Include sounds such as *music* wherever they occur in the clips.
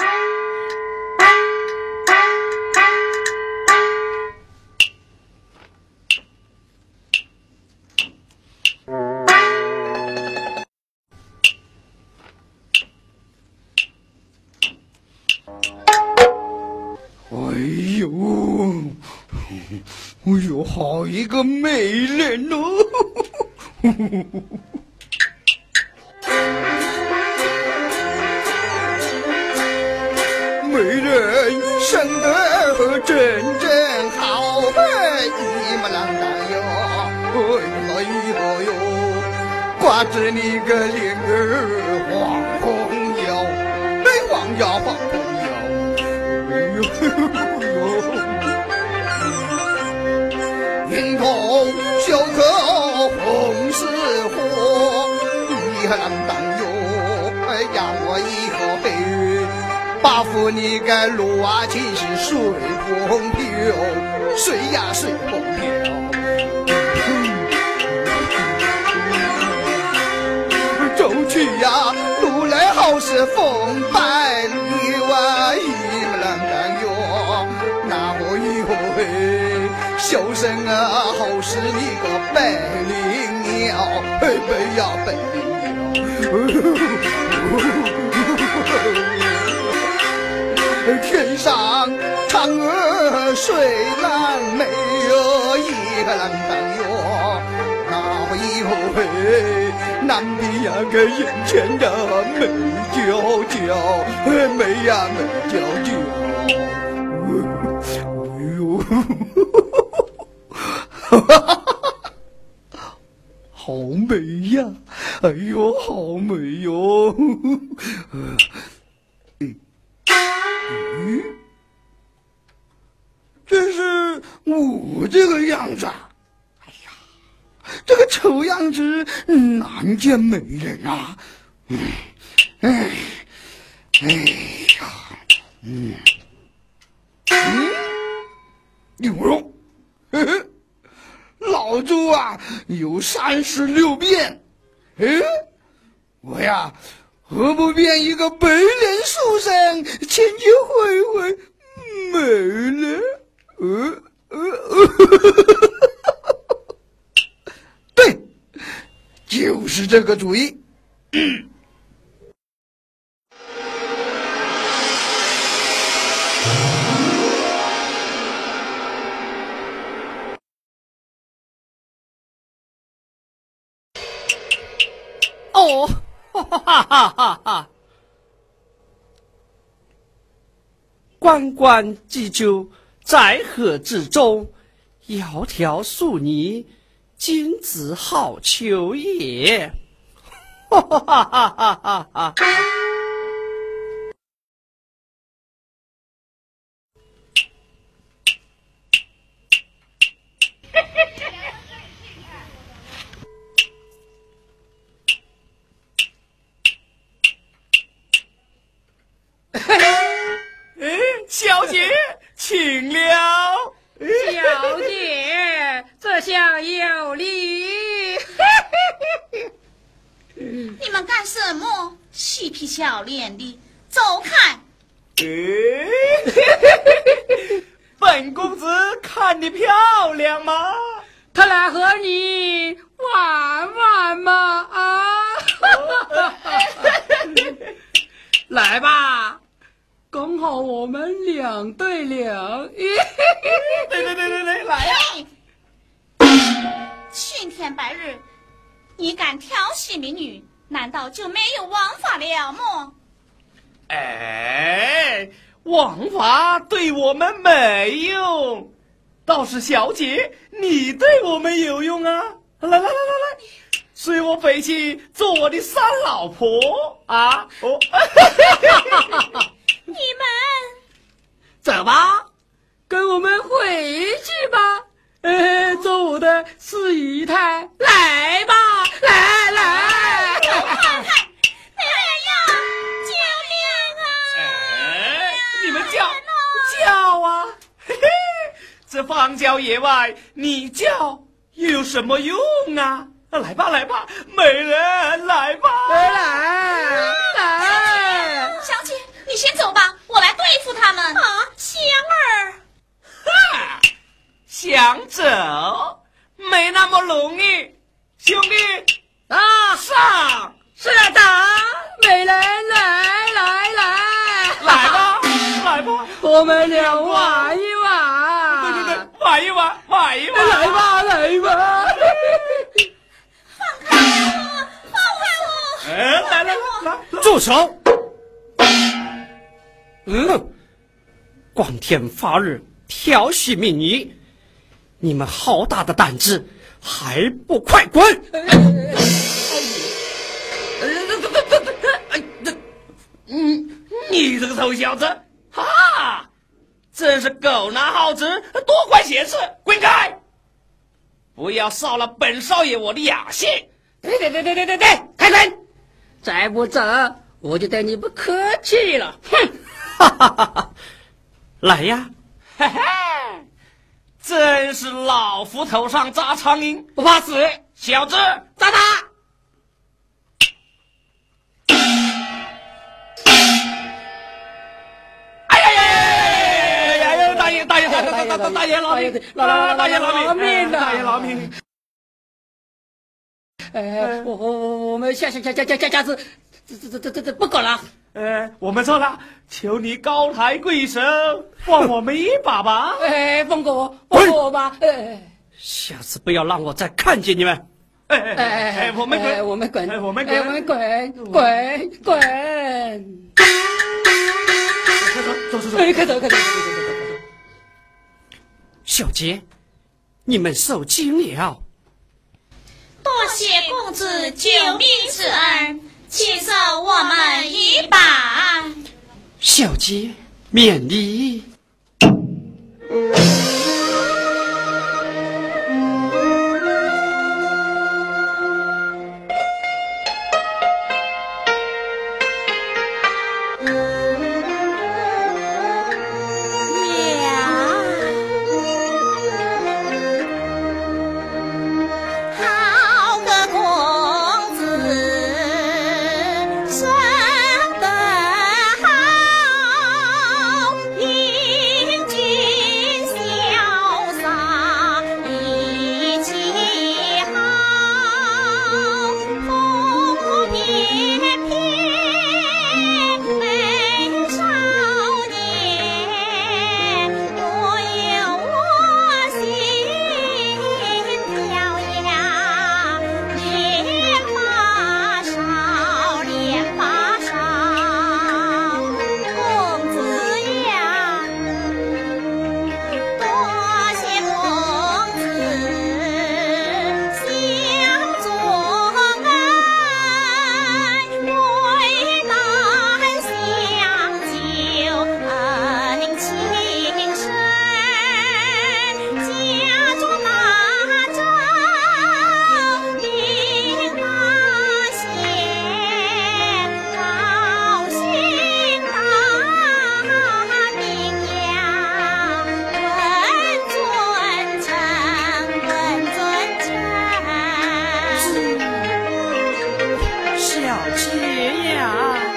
哎呦，哎呦，好一个美人哦！挂着你个脸儿黄红腰，哎，黄腰黄红腰，哎呦。红袖口红似火，你还啷当哟？哎呀，我以后会把扶你个路啊，尽是随风飘，随呀随风飘。都是风百里哇，一么啷当哟？那我以后会。小生啊，好似你个百灵鸟，哎，百呀百灵鸟。天上嫦娥睡懒美哟，一个啷当哟。那我以后嘿，男的呀个眼前呀美娇娇，哎，美呀美娇娇。哎呦。哈哈哈！好美呀！哎呦，好美哟！嗯，这是我这个样子。哎呀，这个丑样子难见美人啊！嗯，哎，哎呀，嗯，嗯，牛肉，呵呵。老朱啊，有三十六变，哎，我呀，何不变一个白脸书生，千金会会美人？呃呃呃，对，*laughs* 就是这个主意。哦，哈哈哈哈哈！关关雎鸠，在河之洲。窈窕淑女，君子好逑也。哈哈哈哈哈哈！小姐，请了。小姐，这下有礼。你们干什么？嬉皮笑脸的，走开！*laughs* 本公子看你漂亮吗？他来和你玩玩嘛啊！*laughs* 来吧。刚好我们两对两，*laughs* 对对对对对，来呀！青天白日，你敢调戏民女，难道就没有王法了么？哎，王法对我们没用，倒是小姐你对我们有用啊！来来来来来，随我回去做我的三老婆啊！哦。你们 *laughs* 走吧，跟我们回去吧。呃，做我的四姨太，来吧，这荒郊野外，你叫又有什么用啊？来吧，来吧，美人，来吧，来来来！小姐，你。先走吧，我来对付他们。啊，香儿，哈，想走没那么容易，兄弟啊，上是的，美人来来来，来吧，来吧，我们俩玩一玩。对对对，玩一玩，玩一玩，来吧来吧。放开我！放开我！哎，来来来来，住手！嗯，光天化日调戏民女，你们好大的胆子，还不快滚！哎，这，嗯，你这个臭小子，哈，真是狗拿耗子，多管闲事，滚开！不要扫了本少爷我的雅兴！对对对对对对对，开门！再不走，我就对你不客气了。哼！哈哈哈哈！来呀，嘿嘿，真是老夫头上扎苍蝇，不怕死，小子，扎他！大爷大大大大爷饶命！大爷饶饶命大爷饶命！哎，我我我我们下下下下下下下次，这这这这这不搞了。呃，我们错了，求你高抬贵手，放我们一把吧！哎，放过我，放过我吧！哎下次不要让我再看见你们。哎哎哎哎，我们滚，我们滚，哎我们滚我们滚，滚滚！走走走，哎，快走快走快走快走！小姐，你们受惊了。多谢公子救命之恩，请受我们一把。小姐，免礼。了知呀。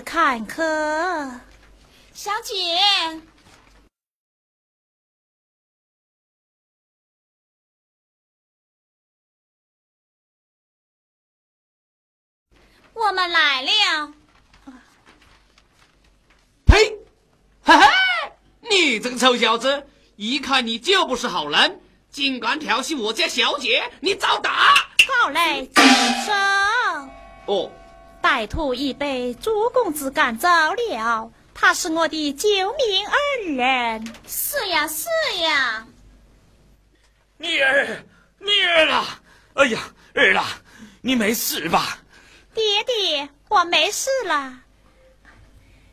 坎坷。小姐，我们来了。呸！嘿嘿，你这个臭小子，一看你就不是好人，竟敢调戏我家小姐，你遭打！好嘞，住手！哦，歹徒已被朱公子赶走了，他是我的救命恩人。是呀，是呀。女儿，女儿啊！哎呀，儿啦，你没事吧？爹爹，我没事了。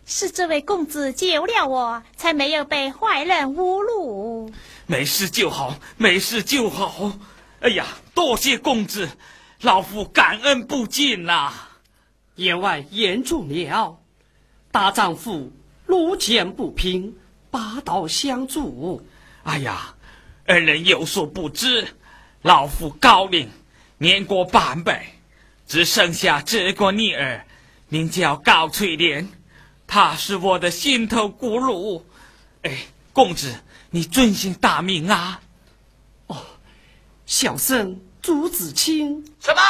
是这位公子救了我，才没有被坏人侮辱。没事就好，没事就好。哎呀，多谢公子，老夫感恩不尽呐、言外言重了，大丈夫路见不平，拔刀相助。哎呀，二人有所不知，老夫高龄，年过半百，只剩下这个女儿，名叫高翠莲，她是我的心头骨肉。哎，公子，你尊姓大名啊？哦小生朱子清，什么？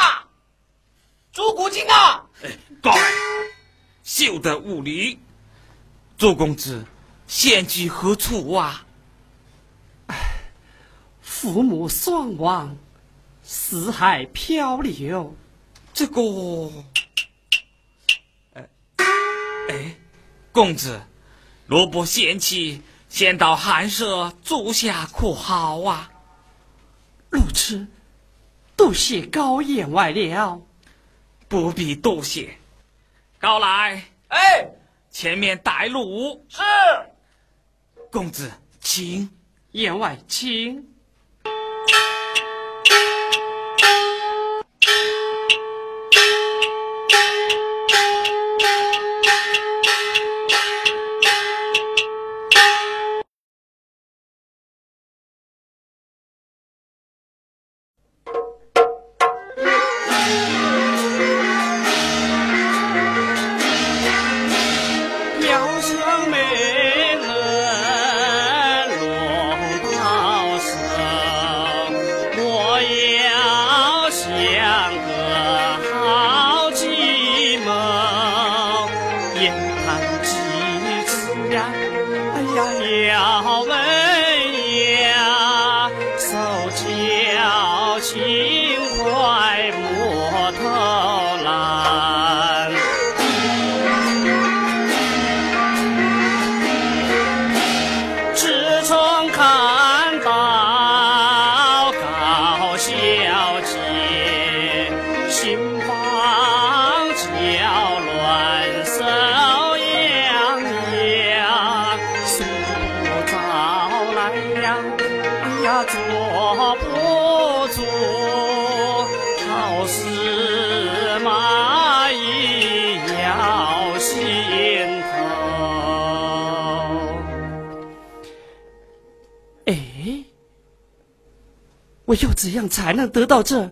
朱古金啊！哎，高，休得无礼！周公子，现居何处啊？父母双亡，四海漂流。这个，哎哎，公子，若不嫌弃，先到寒舍住下可好啊？路痴，多谢高员外了。不必多谢。高来，哎，前面带路。是。公子，请。言外请。我要怎样才能得到这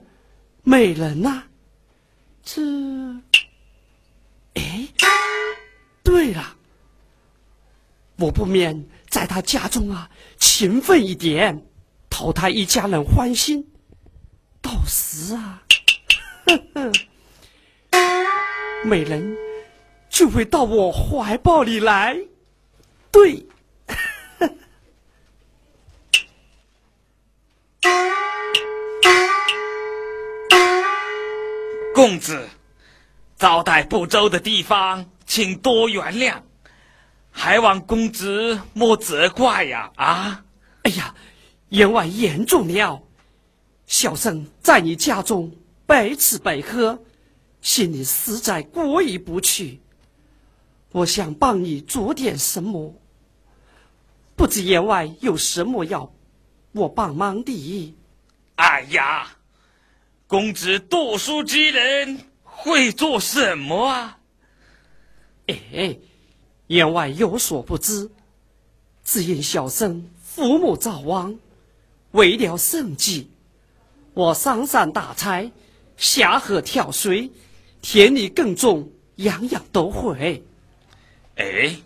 美人呢、这，哎，对了，我不免在他家中啊勤奋一点，讨他一家人欢心。到时啊，呵呵，美人就会到我怀抱里来。对。公子，招待不周的地方，请多原谅，还望公子莫责怪呀！啊，哎呀，员外言重了，小生在你家中白吃白喝，心里实在过意不去。我想帮你做点什么，不知言外有什么要我帮忙的？哎呀，公子读书之人会做什么啊？哎，言外有所不知，只因小生父母早亡，为了生计，我上山打柴，下河挑水，田里耕种，样样都会。哎，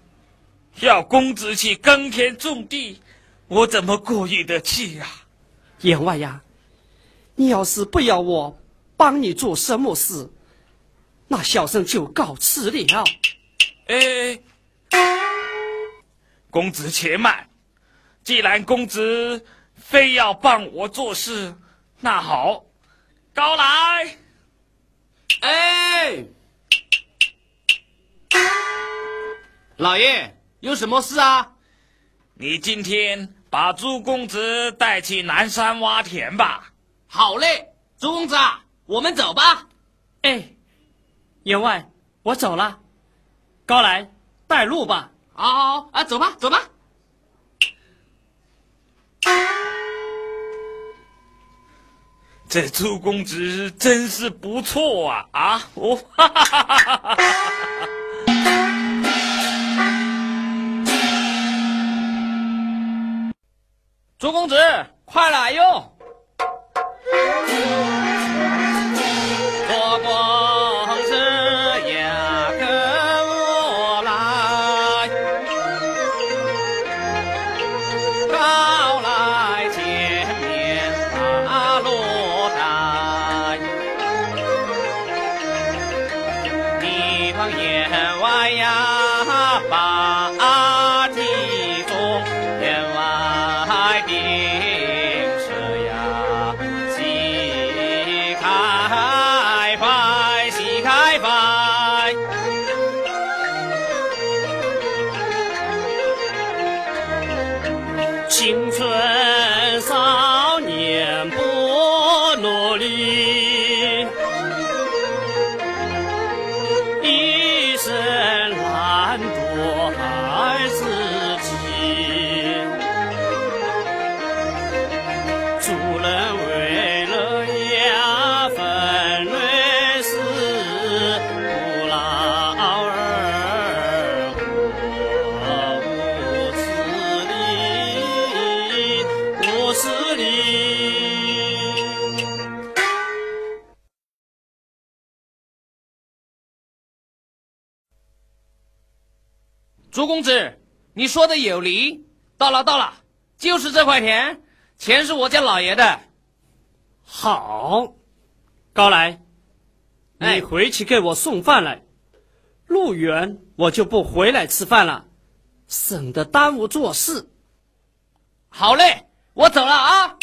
要公子去耕田种地，我怎么过意得去呀？员外呀，你要是不要我帮你做什么事，那小生就告辞了。哎，公子且慢，既然公子非要帮我做事，那好，高来。哎，老爷有什么事啊？你今天把朱公子带去南山挖田吧。好嘞，朱公子啊，我们走吧。哎，员外，我走了。高来，带路吧。好好好啊，走吧，走吧。这朱公子真是不错啊！啊，我哈哈哈哈哈哈！*laughs* 朱公子，快来哟！做朱公子，你说的有理。到了，到了，就是这块田，钱是我家老爷的。好，高来，哎你回去给我送饭来。路远，我就不回来吃饭了，省得耽误做事。好嘞，我走了啊。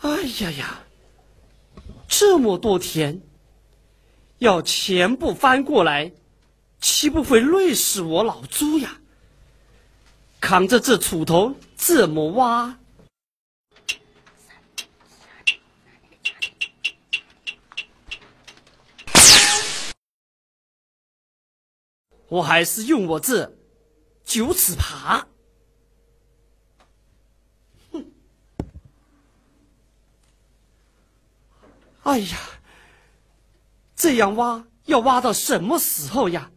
哎呀呀，这么多田，要全部翻过来，岂不会累死我老朱呀？扛着这锄头这么挖，我还是用我这九齿耙。哼哎呀，这样挖要挖到什么时候呀？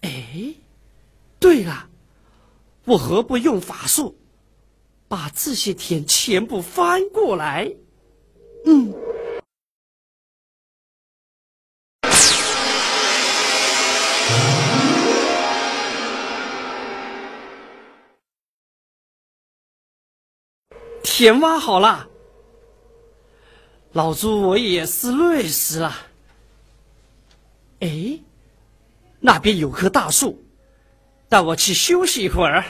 哎，对了，我何不用法术，把这些田全部翻过来？嗯，田挖好了。老朱，我也是累死了。哎，那边有棵大树，带我去休息一会儿。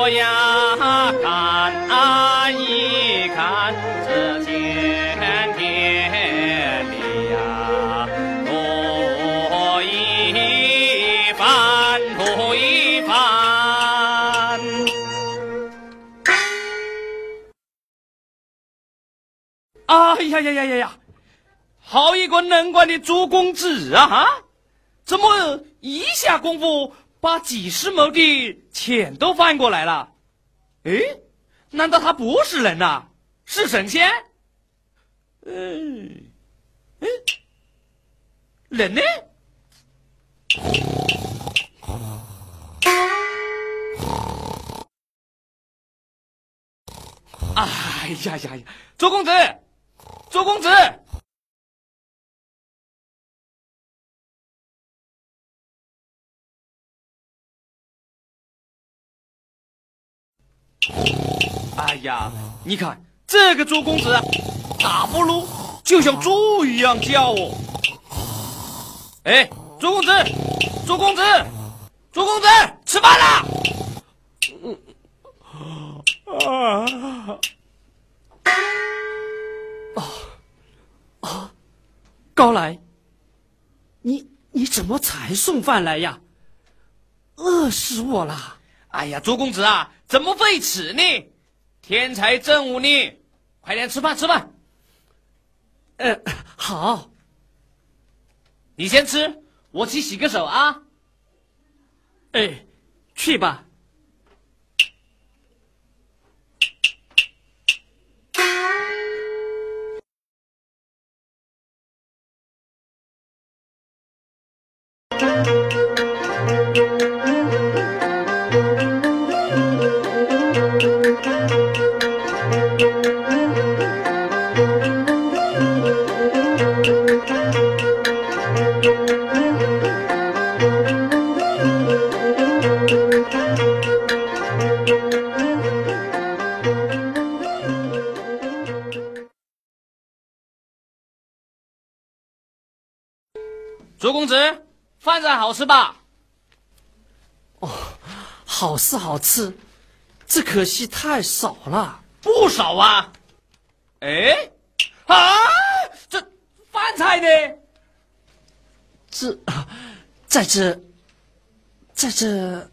我呀，看啊一看，只见天地呀，多一番，多一番。哎呀呀呀呀呀！好一个能干的朱公子啊！哈，怎么一下功夫把几十亩地钱都翻过来了？诶，难道他不是人呐、是神仙？嗯，嗯，人呢？哎呀呀呀！周公子，周公子，哎呀，你看这个周公子啊，打呼噜就像猪一样叫哦。哎，周公子，周公子，周公子，吃饭啦！啊！啊高来，你你怎么才送饭来呀？饿死我了！哎呀，朱公子啊，怎么会迟呢？天才正午呢，快点吃饭吃饭。嗯，好，你先吃，我去洗个手啊。哎，去吧。好吃，只可惜太少了。不少啊。哎，啊，这饭菜呢？这，在这，在这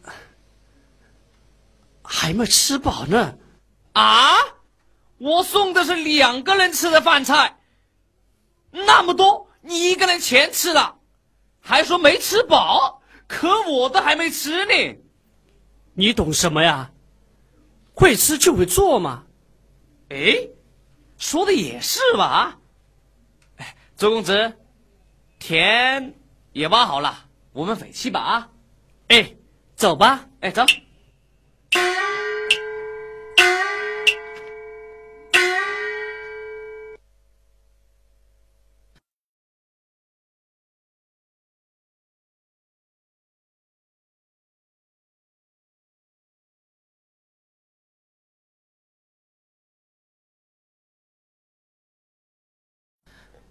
还没吃饱呢。啊，我送的是两个人吃的饭菜，那么多，你一个人全吃了，还说没吃饱，可我的还没吃呢。你懂什么呀？会吃就会做嘛。哎，说的也是吧？啊，哎，周公子，田也挖好了，我们回去吧啊！哎，走吧。哎，走。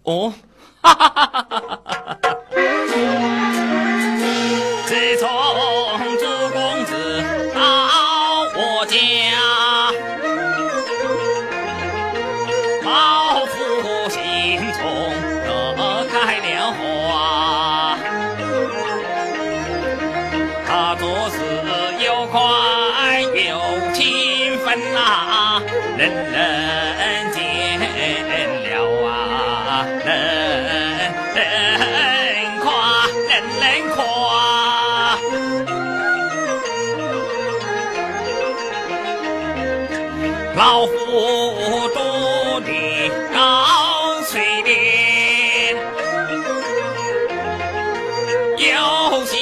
哦，哈哈哈哈哈哈！起床有心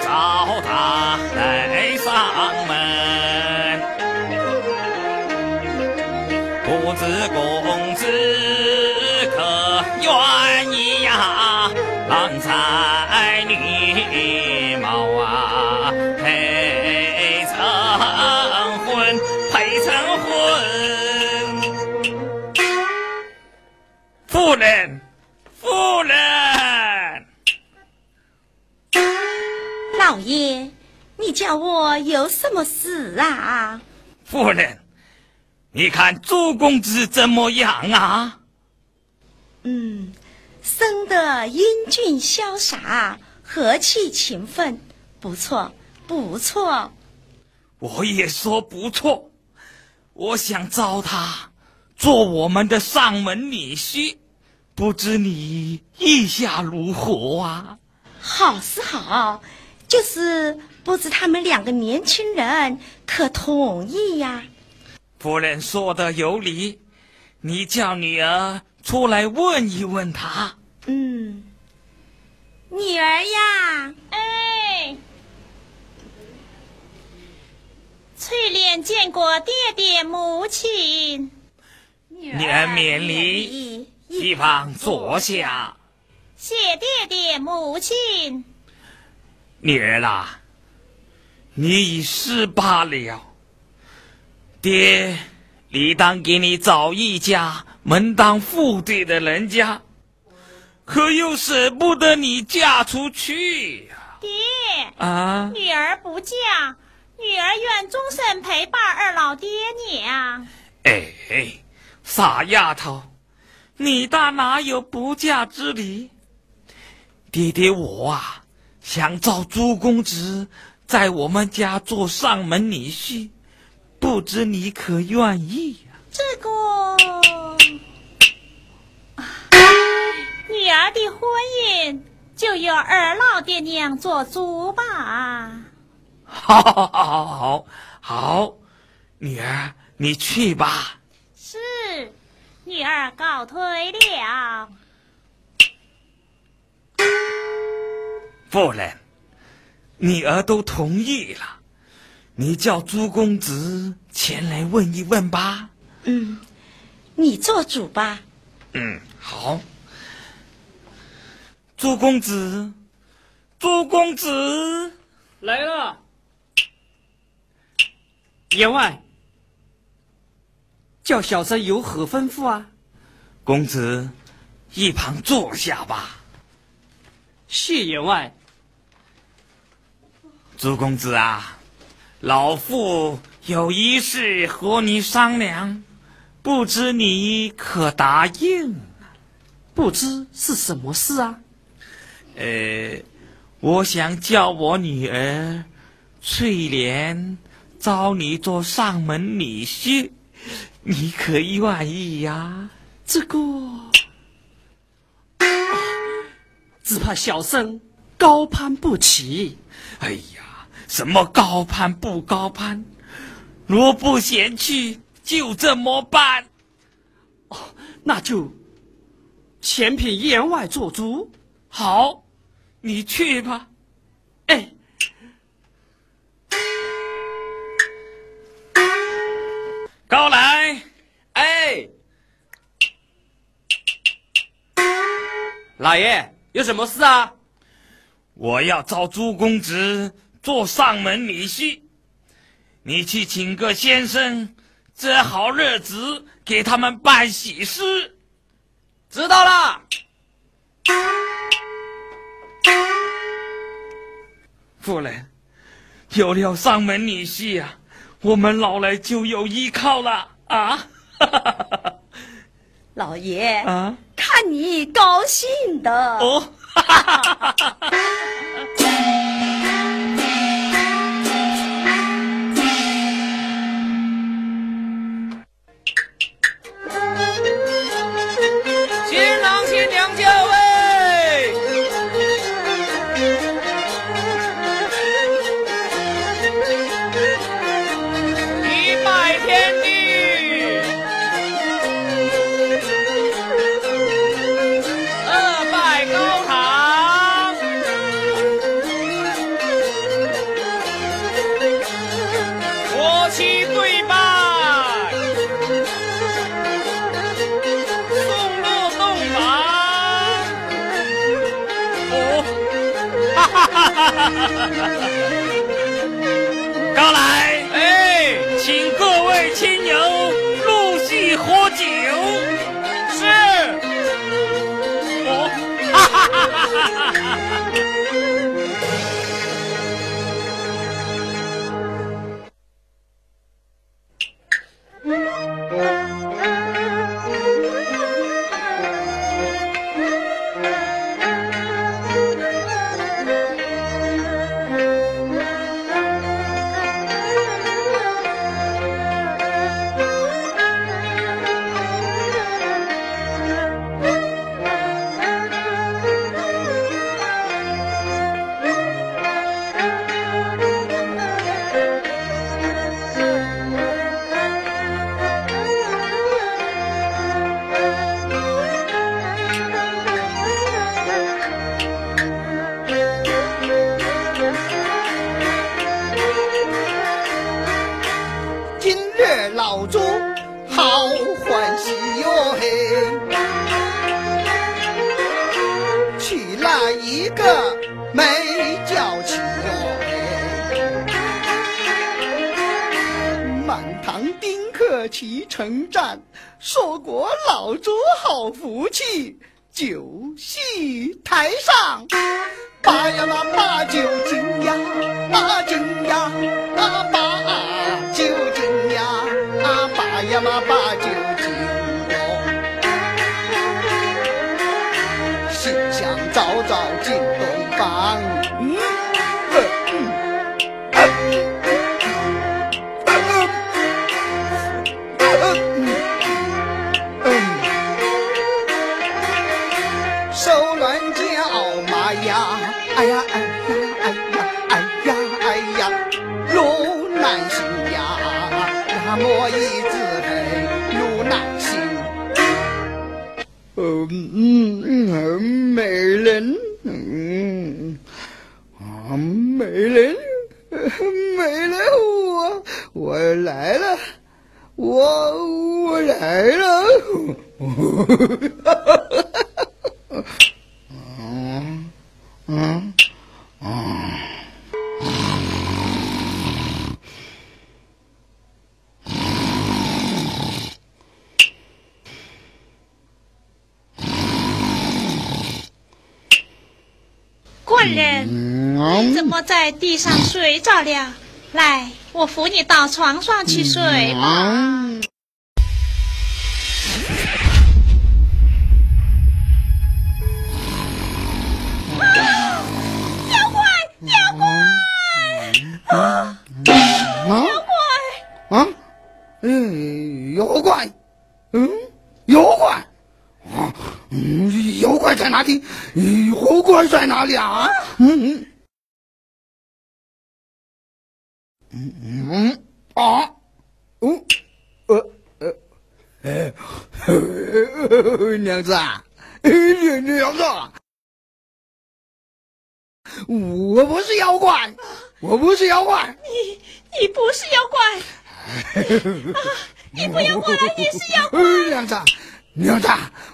找他来上门，不知公子可愿意呀？郎才叫我有什么事啊？夫人，你看朱公子怎么样啊？嗯，生得英俊潇洒，和气勤奋，不错，不错。我也说不错，我想招他做我们的上门女婿，不知你意下如何啊？好是好，就是不知他们两个年轻人可同意呀？夫人说的有理，你叫女儿出来问一问他。嗯，女儿呀，哎，翠莲见过爹爹母亲，女女儿免礼，一旁坐下。谢爹爹母亲。女儿啦，你已失罢了，爹理当给你找一家门当户对的人家，可又舍不得你嫁出去呀、爹，啊！女儿不嫁，女儿愿终身陪伴二老爹你啊。哎，傻丫头，你大哪有不嫁之理？爹爹我啊，想找朱公子在我们家做上门女婿，不知你可愿意呀、这个，女儿的婚姻就由二老爹娘做主吧。好，好，好，好，好，女儿，你去吧。是，女儿告退了。夫人，女儿都同意了，你叫朱公子前来问一问吧。嗯，你做主吧。嗯，好。朱公子，朱公子，来了，员外，叫小生有何吩咐啊？公子，一旁坐下吧。谢员外。朱公子啊，老妇有一事和你商量，不知你可答应？不知是什么事啊？呃，我想叫我女儿翠莲招你做上门女婿，你可愿意呀？这个，只怕小生高攀不起。哎呀，什么高攀不高攀？若不嫌弃，就这么办。哦那就全凭员外做主。好，你去吧。哎，高来，哎，老爷有什么事啊？我要招朱公子做上门女婿，你去请个先生，择好日子给他们办喜事。知道了。夫人，有了上门女婿呀、我们老来就有依靠了啊！*laughs* 老爷，啊看你高兴的。哦，说过老主好福气，酒席台上。八呀嘛八九斤呀，八斤呀，啊八九斤呀，啊八呀嘛八九呀莫一字黑路难行。嗯嗯嗯，美人，嗯啊美人，美人，我我来了，我我来了。嗯嗯嗯。官人，你怎么在地上睡着了？来，我扶你到床上去睡吧。啊妖怪，妖怪！啊啊！嗯，妖怪，嗯，妖怪，啊，嗯，妖怪在哪里？妖怪在哪里啊？嗯嗯嗯嗯啊，嗯呃呃呃，娘子啊，娘娘子啊。我不是妖怪，我不是妖怪。你你不是妖怪，啊你不要过来！你是妖怪。娘子，娘子，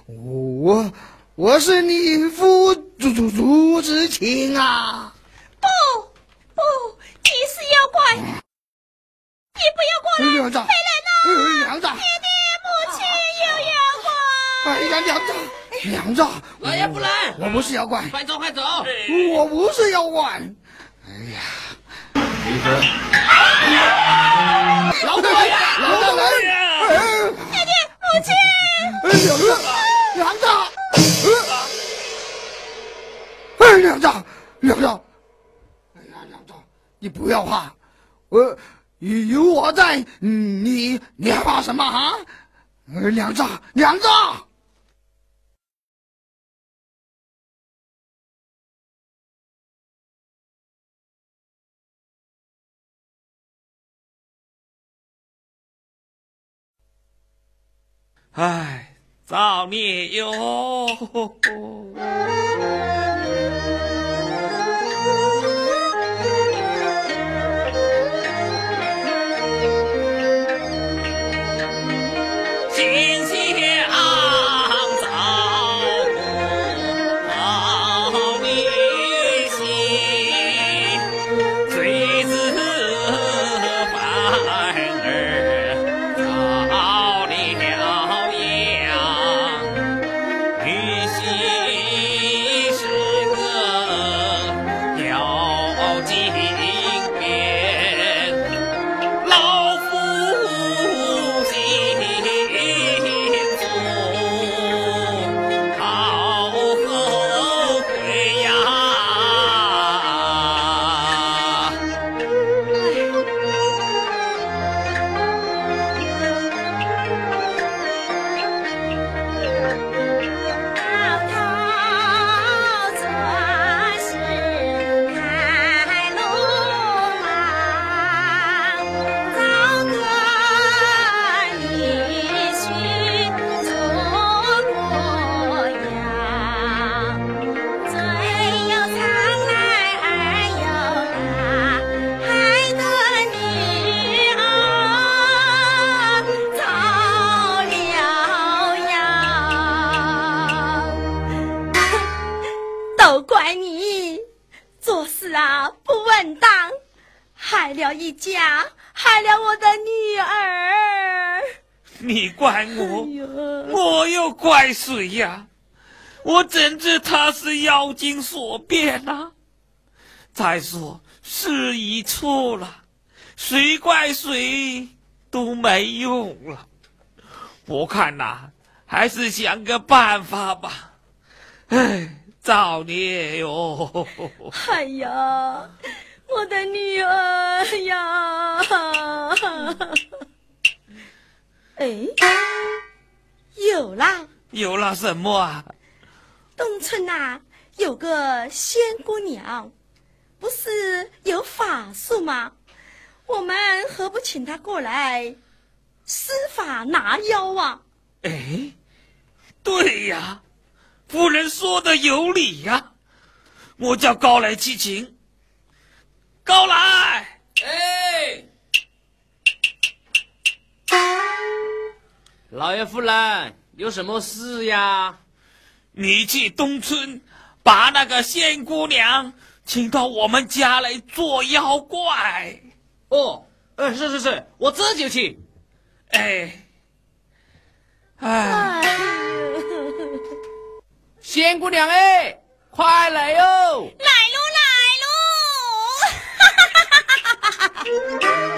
我我是你夫主主主之情啊！不不，你是妖怪！你不要过来！娘子，飞人呐！娘子，爹爹母亲有妖怪！哎呀，娘子，娘子，老爷不来，我不是妖怪，快走快走！我不是妖怪。哎呀，老大来，老大来！爹爹母亲，娘子，娘子，哎，娘子，娘子，你不要怕，我有我在，你你还怕什么啊？呃娘子，娘子。唉，造孽哟！呀？我怎知他是妖精所变呢？再说事已错了，谁怪谁都没用了。我看呐，还是想个办法吧。哎，造孽哟！哎呀，我的女儿呀！哎，有啦！有了什么啊？东村呐，有个仙姑娘，不是有法术吗？我们何不请她过来施法拿妖啊？哎，对呀，夫人说的有理呀。我叫高来七情。高来，哎，老爷夫人有什么事呀？你去东村，把那个仙姑娘请到我们家来做妖怪。哦，呃，是是是，我这就去。哎，哎，*laughs* 仙姑娘哎，快来哟！来喽来喽！*laughs*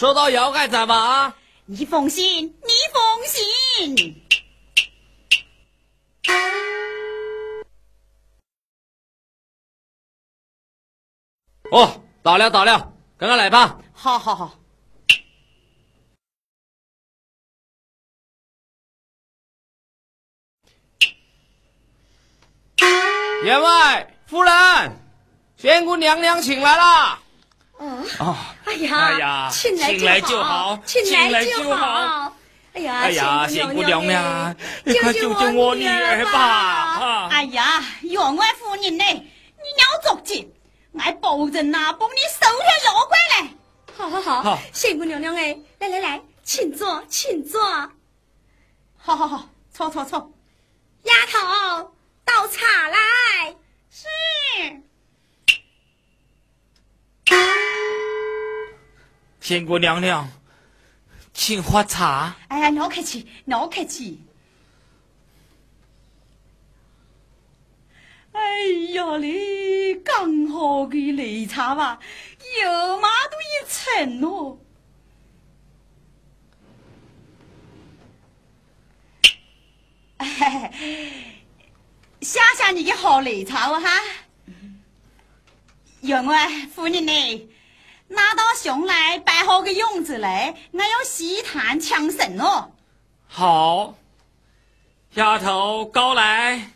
收到药该怎么？你放心，你放心。哦，到了到了，赶快来吧。好好好。员外夫人。仙姑娘娘请来了。哦，哎呀，哎呀，请来就好，请来就好。哎呀，哎呀，娘娘，*laughs* 你快救救我女儿吧！哎呀，员外夫人呢？你要着急，俺保证呐，帮你收下妖怪来。好好好，仙姑娘娘哎，来来来，请坐，请坐。好好好，坐坐坐。丫头，倒茶来。是。仙姑娘娘，请喝茶。哎呀，老客气，老客气。哎呀，嘞刚好的擂茶吧，有嘛都一层哦。哎，谢谢你的好擂茶哦哈。员外夫人呢？拿到熊来摆好个样子来，我要西坛抢神哦。好，丫头高来，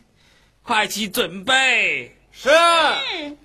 快去准备。是。嗯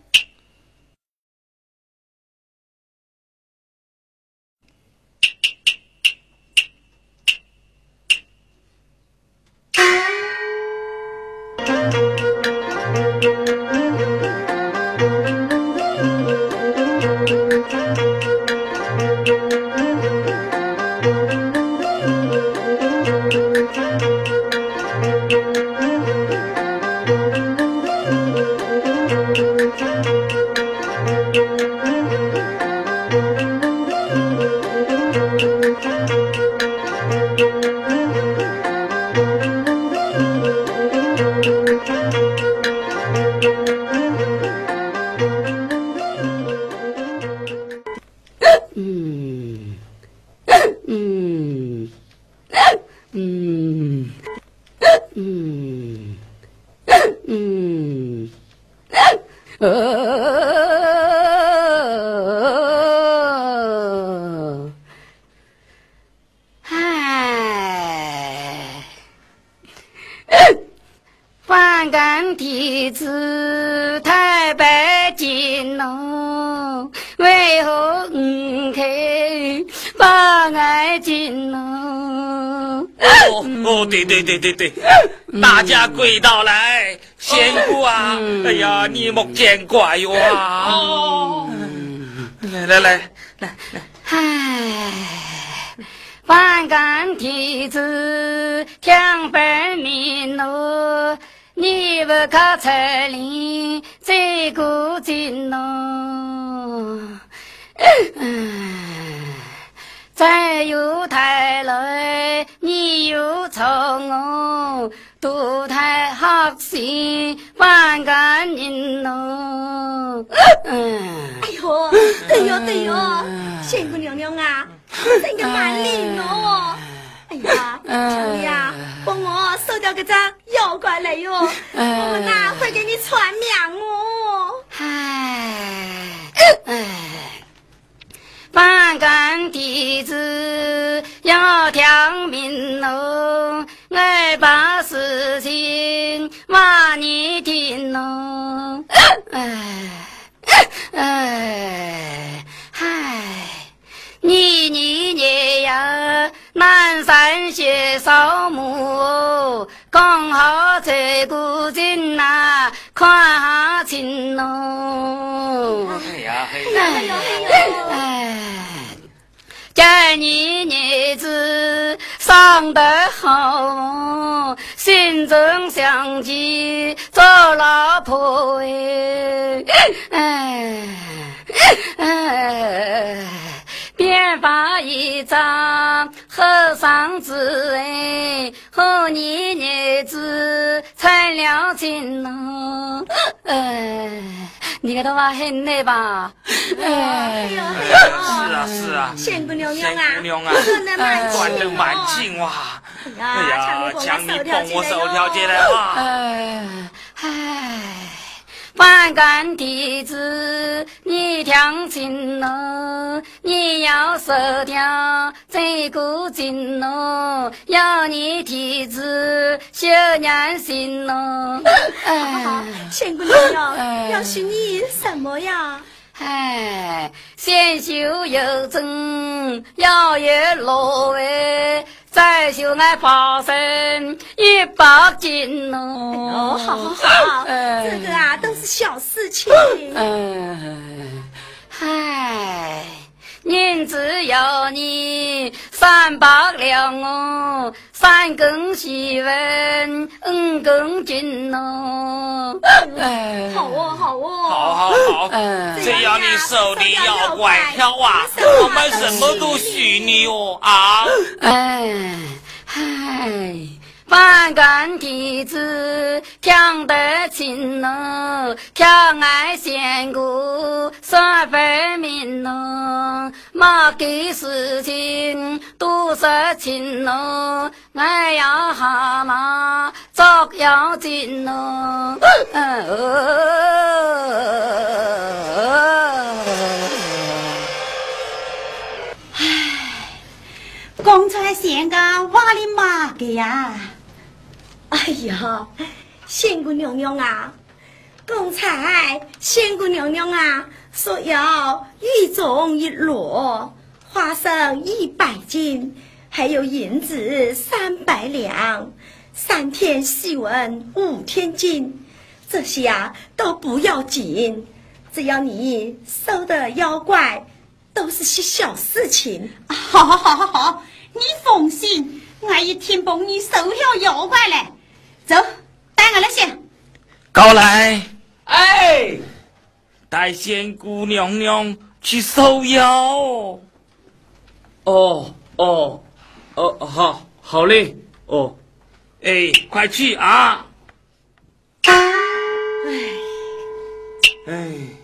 对对对对对，大家跪倒来，仙姑啊！哎呀，你莫见怪哟啊！来来来来来，唉，万干弟子听分明喽，你不靠彩铃这个劲喽。嗯，再有太来，你又从我，都太好心万感人喽。嗯。哎呦，对哟对哟，仙姑娘娘啊，我真个蛮灵哦。哎呀，求你呀，帮我收掉这张妖怪来哟，我们呐会给你传名哦。唉，唉，半干弟子要听明喽，我把事情话你听喽。唉，唉，唉。你你你呀，南山学扫墓，刚好这个人呐，看下情喽。哎呀嘿哎今年日子上得好，心中想起做老婆。哎，哎哎，编发一张和尚子哎，和你日子才了情喽，哎，你个头发很累吧？哎是啊是啊，仙姑娘娘啊，仙姑娘啊得蛮哦。紧哇！哎哎呀，强你帮我手条进来啊！哎，唉，万干弟子，你听清喽，你要收掉这个经喽，要你弟子修养心喽。哎，仙姑娘娘哎要许你什么呀？哎，先修有正，要有落哎，再修俺法身一百斤喽。哦，好好好，哎这个啊都是小事情。嗯，唉，人只要你三百两哦，三更细问，五更金哦。哎。好哦，好哦，好好好，嗯只要你手里妖怪票啊，我们什么都许你哦啊！哎，嗨，万干弟子听得清喽，听俺仙姑说分明喽，莫给事情多说清喽，俺要蛤蟆捉妖精喽，哦。公差县个瓦里马个呀，哎呀，仙姑娘娘啊，刚才仙姑娘娘啊说要玉种一箩，花生一百斤，还有银子三百两，三天细纹五天金，这些啊都不要紧，只要你收的妖怪都是些小事情。好好好好好，你放心，我一定帮你收了妖怪来。走，带我来先。高来，哎，带仙姑娘娘去收妖。哦哦哦，好，好嘞，哦，哎，快去啊！哎。